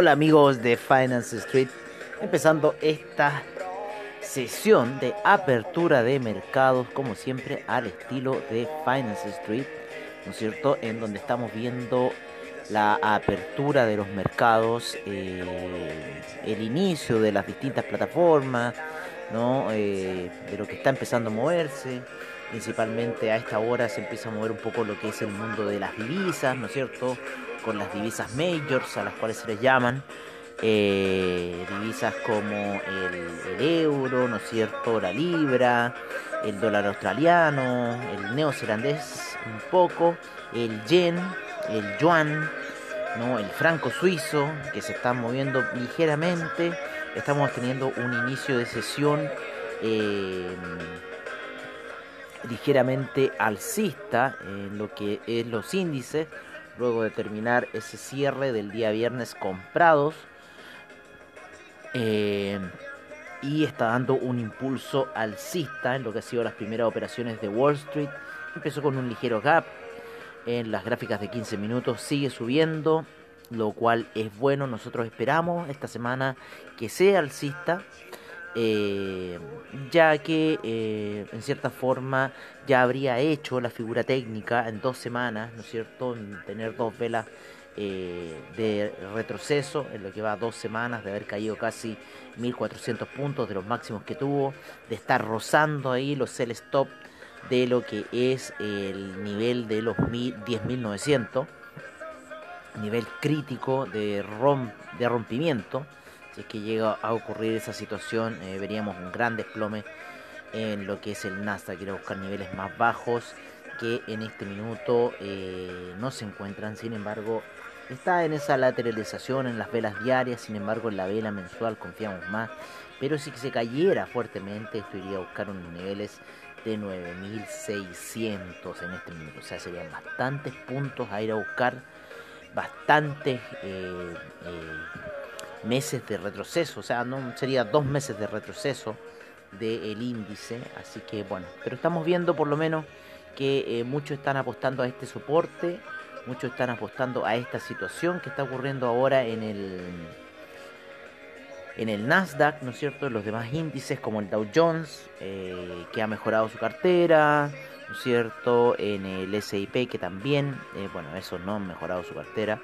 Hola amigos de Finance Street, empezando esta sesión de apertura de mercados, como siempre, al estilo de Finance Street, ¿no es cierto? En donde estamos viendo la apertura de los mercados, eh, el inicio de las distintas plataformas, ¿no? Eh, de lo que está empezando a moverse. Principalmente a esta hora se empieza a mover un poco lo que es el mundo de las divisas, ¿no es cierto? Con las divisas majors, a las cuales se les llaman. Eh, divisas como el, euro, ¿no es cierto? La libra, el dólar australiano, el neozelandés un poco, el yen, el yuan, ¿no? el franco suizo, que se están moviendo ligeramente. Estamos teniendo un inicio de sesión. Eh, ligeramente alcista en lo que es los índices, luego de terminar ese cierre del día viernes comprados. Eh, y está dando un impulso alcista en lo que ha sido las primeras operaciones de Wall Street. Empezó con un ligero gap en las gráficas de 15 minutos, sigue subiendo, lo cual es bueno. Nosotros esperamos esta semana que sea alcista eh, ya que eh, en cierta forma ya habría hecho la figura técnica en dos semanas, ¿no es cierto? En tener dos velas eh, de retroceso, en lo que va dos semanas, de haber caído casi 1400 puntos de los máximos que tuvo, de estar rozando ahí los sell stop de lo que es el nivel de los 10.900, nivel crítico de, de rompimiento si es que llega a ocurrir esa situación, eh, veríamos un gran desplome en lo que es el Nasdaq. Quiere buscar niveles más bajos que en este minuto eh, no se encuentran. Sin embargo, está en esa lateralización en las velas diarias. Sin embargo, en la vela mensual confiamos más. Pero si se cayera fuertemente, esto iría a buscar unos niveles de 9600 en este minuto. O sea, serían bastantes puntos a ir a buscar. Bastantes. Eh, meses de retroceso, o sea, no sería dos meses de retroceso del índice, así que bueno, pero estamos viendo por lo menos que eh, muchos están apostando a este soporte, muchos están apostando a esta situación que está ocurriendo ahora en el en el Nasdaq, ¿no es cierto? Los demás índices como el Dow Jones, eh, que ha mejorado su cartera, ¿no es cierto? En el SIP, que también, eh, bueno, eso no ha mejorado su cartera,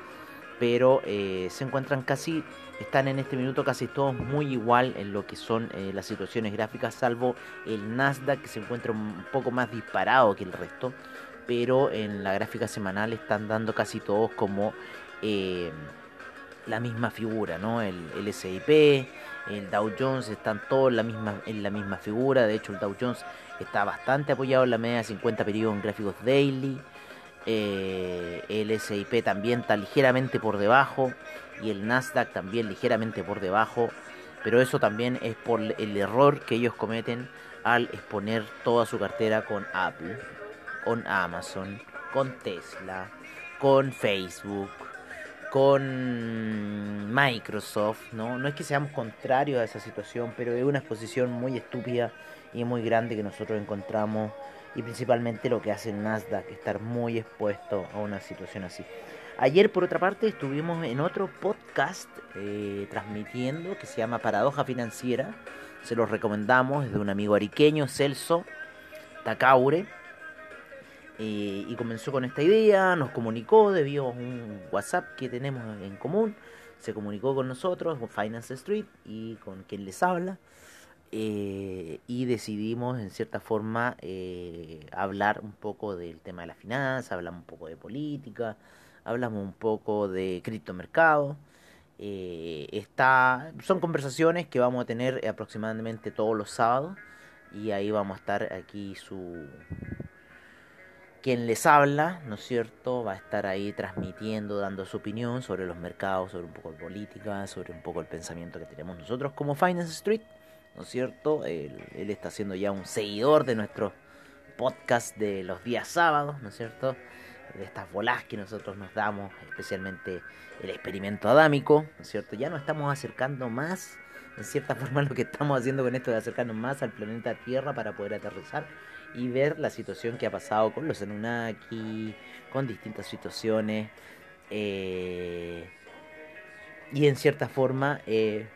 pero se encuentran casi están en este minuto casi todos muy igual en lo que son eh, las situaciones gráficas, salvo el Nasdaq que se encuentra un poco más disparado que el resto, pero en la gráfica semanal están dando casi todos como eh, la misma figura, ¿no? El, el el Dow Jones están todos en la misma, en la misma figura, de hecho el Dow Jones está bastante apoyado en la media de 50 periodos en gráficos daily. Eh, el SIP también está ligeramente por debajo y el Nasdaq también ligeramente por debajo, pero eso también es por el error que ellos cometen al exponer toda su cartera con Apple, con Amazon, con Tesla, con Facebook, con Microsoft, ¿no? No es que seamos contrarios a esa situación, pero es una exposición muy estúpida y muy grande que nosotros encontramos y principalmente lo que hace Nasdaq, estar muy expuesto a una situación así. Ayer, por otra parte, estuvimos en otro podcast eh, transmitiendo que se llama Paradoja Financiera. Se los recomendamos, es de un amigo ariqueño, Celso Tacaure. Y comenzó con esta idea, nos comunicó debido a un WhatsApp que tenemos en común. Se comunicó con nosotros, con Finance Street y con quien les habla. Eh, y decidimos en cierta forma hablar un poco del tema de la finanza, hablamos un poco de política, hablamos un poco de criptomercado. Eh, está, son conversaciones que vamos a tener aproximadamente todos los sábados y ahí vamos a estar aquí su quien les habla, ¿no es cierto? Va a estar ahí transmitiendo, dando su opinión sobre los mercados, sobre un poco de política, sobre un poco el pensamiento que tenemos nosotros como Finance Street, ¿no es cierto? Él, está siendo ya un seguidor de nuestro podcast de los días sábados, ¿no es cierto? De estas bolas que nosotros nos damos, especialmente el experimento adámico, ¿no es cierto? Ya nos estamos acercando más, en cierta forma, lo que estamos haciendo con esto de acercarnos más al planeta Tierra para poder aterrizar y ver la situación que ha pasado con los Anunnaki, con distintas situaciones. Eh, y en cierta forma eh,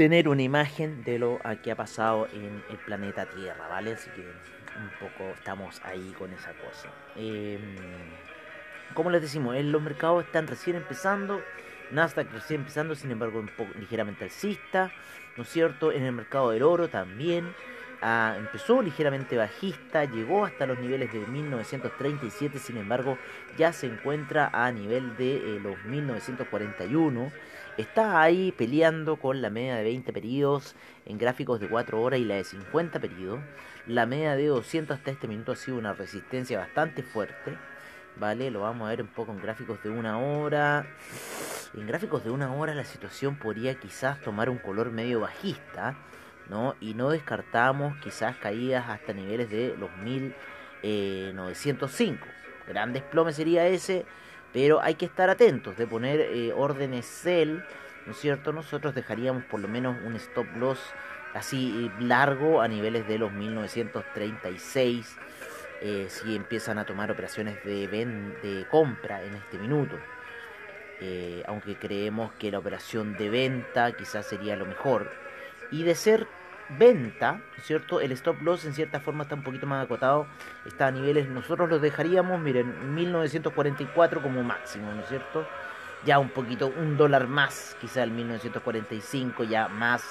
tener una imagen de lo que ha pasado en el planeta Tierra, ¿vale? Así que un poco estamos ahí con esa cosa. Em, como les decimos, los mercados están recién empezando. Nasdaq recién empezando, sin embargo, un poco ligeramente alcista. ¿no es cierto? En el mercado del oro también. Ah, empezó ligeramente bajista, llegó hasta los niveles de 1937, sin embargo ya se encuentra a nivel de eh, los 1941. Está ahí peleando con la media de 20 periodos en gráficos de 4 horas y la de 50 periodos. La media de 200 hasta este minuto ha sido una resistencia bastante fuerte. ¿Vale? Lo vamos a ver un poco en gráficos de una hora. En gráficos de una hora la situación podría quizás tomar un color medio bajista, ¿no? Y no descartamos quizás caídas hasta niveles de los 1905. Eh, Gran desplome sería ese, pero hay que estar atentos de poner eh, órdenes sell, ¿no es cierto? Nosotros dejaríamos por lo menos un stop loss así eh, largo a niveles de los 1936 si empiezan a tomar operaciones de, de compra en este minuto. Eh, aunque creemos que la operación de venta quizás sería lo mejor. Y de ser venta, ¿cierto? El stop loss en cierta forma está un poquito más acotado, está a niveles, nosotros los dejaríamos, miren, 1944 como máximo, ¿no es cierto? Ya un poquito, un dólar más, quizá el 1945, ya más,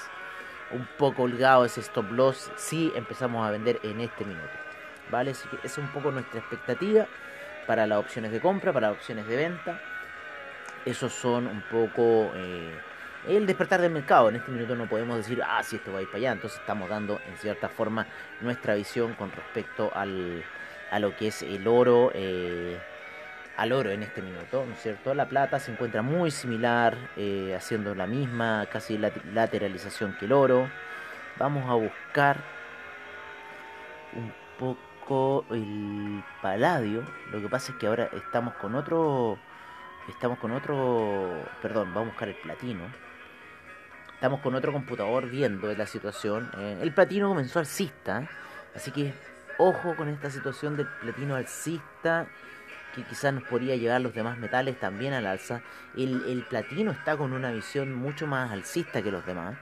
un poco holgado ese stop loss, si empezamos a vender en este minuto, ¿vale? Así que es un poco nuestra expectativa para las opciones de compra, para las opciones de venta esos son un poco eh, el despertar del mercado. En este minuto no podemos decir, ah, si esto va a ir para allá. Entonces estamos dando en cierta forma nuestra visión con respecto al, a lo que es el oro. Eh, al oro en este minuto, ¿no es cierto? La plata se encuentra muy similar, eh, haciendo la misma casi lateralización que el oro. Vamos a buscar un poco el paladio. Lo que pasa es que ahora estamos con otro Estamos con otro... Perdón, vamos a buscar el platino. Estamos con otro computador viendo la situación. Eh, el platino comenzó alcista. Así que ojo con esta situación del platino alcista. Que quizás nos podría llevar los demás metales también al alza. El, platino está con una visión mucho más alcista que los demás.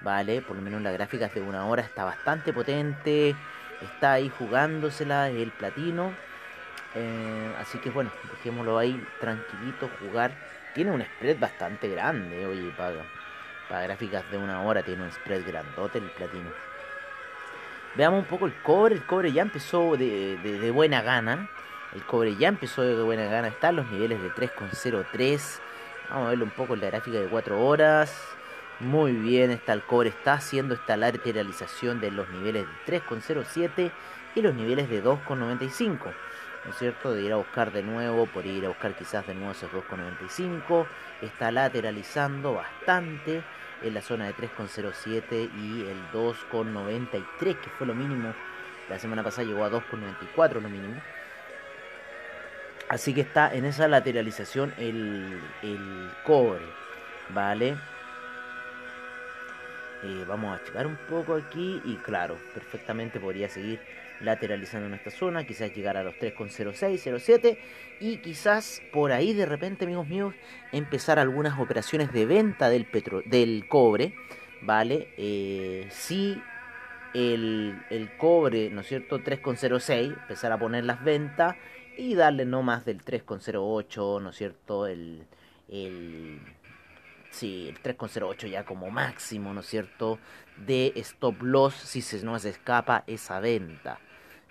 Vale, por lo menos las gráficas de una hora está bastante potente. Está ahí jugándosela el platino. Eh, así que bueno, dejémoslo ahí tranquilito, jugar. Tiene un spread bastante grande, oye, para, para gráficas de una hora tiene un spread grandote el platino. Veamos un poco el cobre. El cobre ya empezó de, buena gana. El cobre ya empezó de buena gana. Están los niveles de 3,03. Vamos a verlo un poco en la gráfica de 4 horas. Muy bien, está el cobre. Está haciendo esta lateralización de los niveles de 3,07 y los niveles de 2,95. ¿no es cierto? De ir a buscar de nuevo, por ir a buscar quizás de nuevo esos 2,95. Está lateralizando bastante en la zona de 3,07 y el 2,93, que fue lo mínimo. La semana pasada llegó a 2,94 lo mínimo. Así que está en esa lateralización el, el cobre, ¿vale? Eh, vamos a checar un poco aquí y claro, perfectamente podría seguir lateralizando en esta zona, quizás llegar a los 3,06, 07 y quizás por ahí de repente, amigos míos, empezar algunas operaciones de venta del, petro del cobre, ¿vale? Eh, si el, el, cobre, ¿no es cierto?, 3,06, empezar a poner las ventas y darle no más del 3,08, ¿no es cierto?, el... el Sí, el 3,08 ya como máximo, ¿no es cierto? De stop loss si se nos escapa esa venta.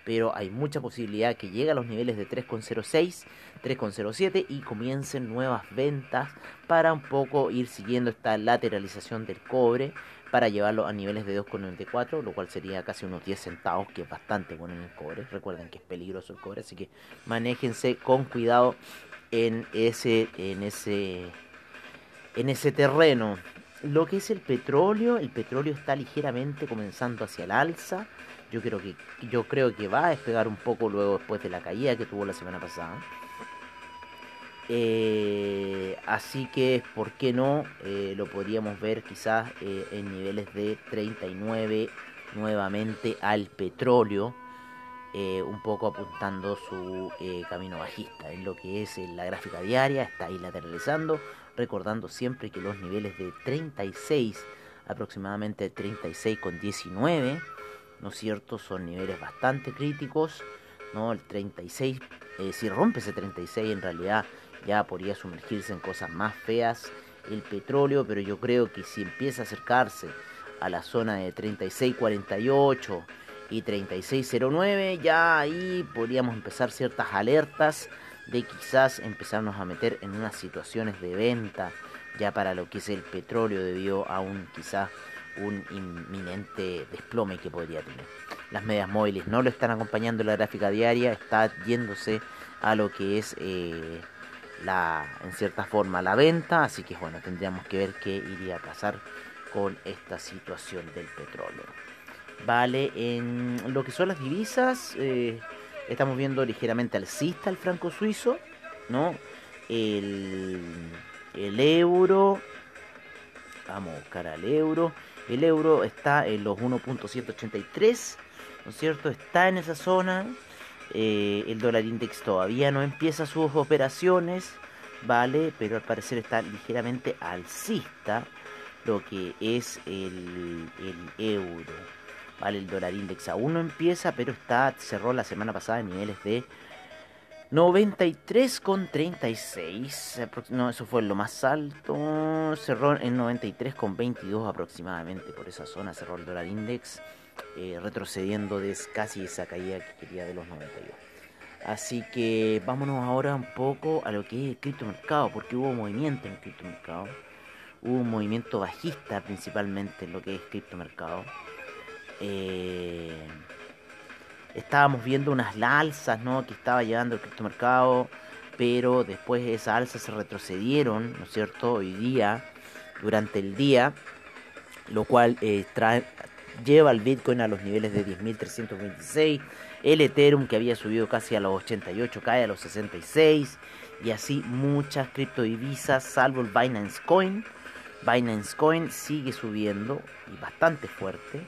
Pero hay mucha posibilidad que llegue a los niveles de 3,06, 3,07 y comiencen nuevas ventas para un poco ir siguiendo esta lateralización del cobre. para llevarlo a niveles de 2,94, lo cual sería casi unos 10 centavos, que es bastante bueno en el cobre. Recuerden que es peligroso el cobre, así que manéjense con cuidado en ese, en ese, en ese terreno. Lo que es el petróleo, el petróleo está ligeramente comenzando hacia el alza. Yo creo que, yo creo que va a despegar un poco luego después de la caída que tuvo la semana pasada. Eh, así que, ¿por qué no? Eh, lo podríamos ver quizás eh, en niveles de 39 nuevamente al petróleo. un poco apuntando su camino bajista en lo que es la gráfica diaria, está ahí lateralizando, recordando siempre que los niveles de 36, aproximadamente 36 con 19, ¿no es cierto? Son niveles bastante críticos, ¿no? El 36, si rompe ese 36 en realidad ya podría sumergirse en cosas más feas el petróleo, pero yo creo que si empieza a acercarse a la zona de 36.48 y 36.09, ya ahí podríamos empezar ciertas alertas de quizás empezarnos a meter en unas situaciones de venta ya para lo que es el petróleo debido a un quizás un inminente desplome que podría tener. Las medias móviles no lo están acompañando en la gráfica diaria, está yéndose a lo que es eh, la, en cierta forma la venta, así que bueno, tendríamos que ver qué iría a pasar con esta situación del petróleo. Vale, en lo que son las divisas, eh, estamos viendo ligeramente alcista el franco suizo, ¿no? El, el euro, vamos a buscar al euro, el euro está en los 1.183, ¿no es cierto? Está en esa zona, eh, el dólar index todavía no empieza sus operaciones, ¿vale? Pero al parecer está ligeramente alcista lo que es el, euro. ¿Vale? El dólar index aún no empieza, pero está cerró la semana pasada en niveles de 93,36. No, eso fue lo más alto. Cerró en 93,22 aproximadamente. Por esa zona cerró el dólar index. Eh, retrocediendo de casi esa caída que quería de los 92. Así que vámonos ahora un poco a lo que es el criptomercado, porque hubo movimiento en el criptomercado. Hubo un movimiento bajista principalmente en lo que es criptomercado. Eh, estábamos viendo unas alzas ¿no? que estaba llevando el criptomercado, pero después esas alzas se retrocedieron, ¿no es cierto? Hoy día, durante el día, lo cual eh, trae, lleva al Bitcoin a los niveles de 10.326. El Ethereum que había subido casi a los 88 cae a los 66. Y así muchas criptodivisas, salvo el Binance Coin. Binance Coin sigue subiendo y bastante fuerte.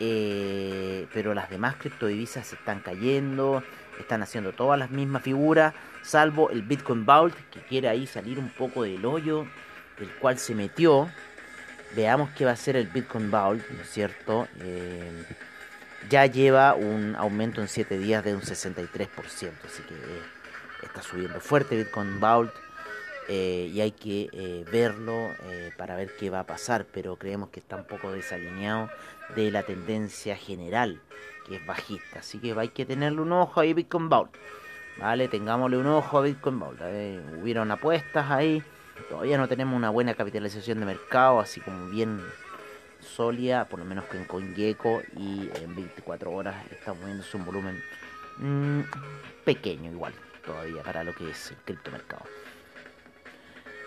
Eh, pero las demás criptodivisas están cayendo. Están haciendo todas las mismas figuras. Salvo el Bitcoin Vault que quiere ahí salir un poco del hoyo del cual se metió veamos qué va a ser el Bitcoin Vault, ¿no es cierto? Eh, ya lleva un aumento en 7 días de un 63%, así que eh, está subiendo fuerte Bitcoin Vault eh, y hay que verlo para ver qué va a pasar, pero creemos que está un poco desalineado de la tendencia general, que es bajista, así que hay que tenerle un ojo ahí Bitcoin Vault, ¿vale? Tengámosle un ojo a Bitcoin Vault, hubieron apuestas ahí Todavía no tenemos una buena capitalización de mercado, así como bien sólida, por lo menos que en CoinGecko y en 24 horas estamos viendo un volumen mm, pequeño igual todavía para lo que es el criptomercado.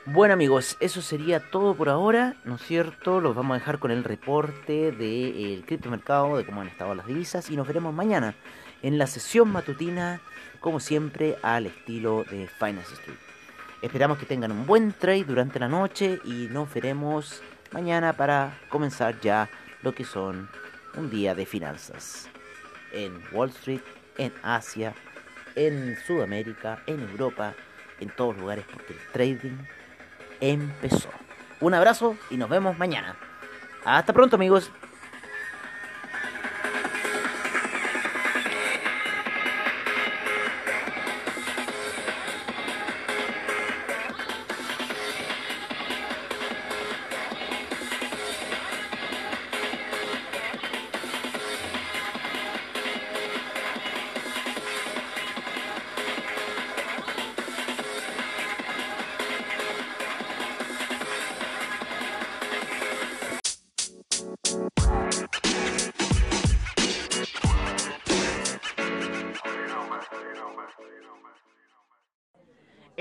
Bueno amigos, eso sería todo por ahora, ¿no es cierto? Los vamos a dejar con el reporte del criptomercado, de cómo han estado las divisas y nos veremos mañana en la sesión matutina, como siempre, al estilo de Finance Street. Esperamos que tengan un buen trade durante la noche y nos veremos mañana para comenzar ya lo que son un día de finanzas en Wall Street, en Asia, en Sudamérica, en Europa, en todos lugares porque el trading empezó. Un abrazo y nos vemos mañana. Hasta pronto amigos.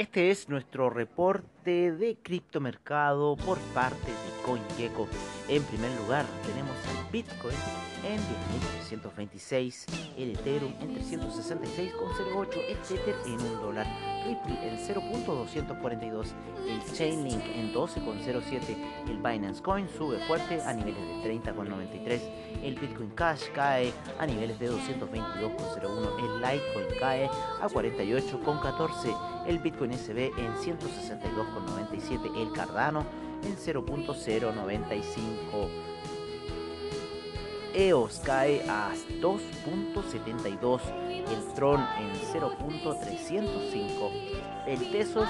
Este es nuestro reporte de criptomercado por parte de CoinGecko. En primer lugar tenemos al Bitcoin en 10.326, el Ethereum en 366,08, el Tether en 1 dólar, Ripple en 0.242, el Chainlink en 12,07, el Binance Coin sube fuerte a niveles de 30,93, el Bitcoin Cash cae a niveles de 222,01, el Litecoin cae a 48,14, el Bitcoin SB en 162,97, el Cardano en 0.095 EOS cae a 2.72, el Tron en 0.305, el Tesos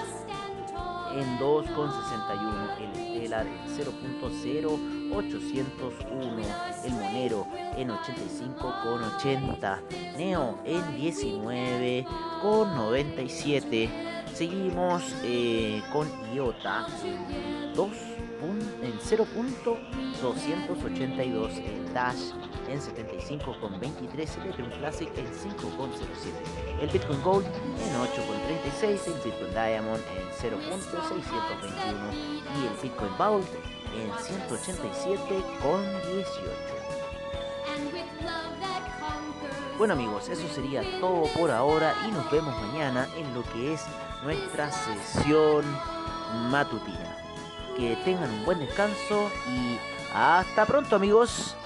en 2.61, el Stellar en 0.0801, el Monero en 85.80, Neo en 19.97. Seguimos eh, con IOTA en 2 en 0.282, el Dash en 75,23, el Ethereum Classic en 5,07, el Bitcoin Gold en 8,36, el Bitcoin Diamond en 0.621 y el Bitcoin Vault en 187,18. Bueno amigos, eso sería todo por ahora y nos vemos mañana en lo que es nuestra sesión matutina que tengan un buen descanso y hasta pronto amigos.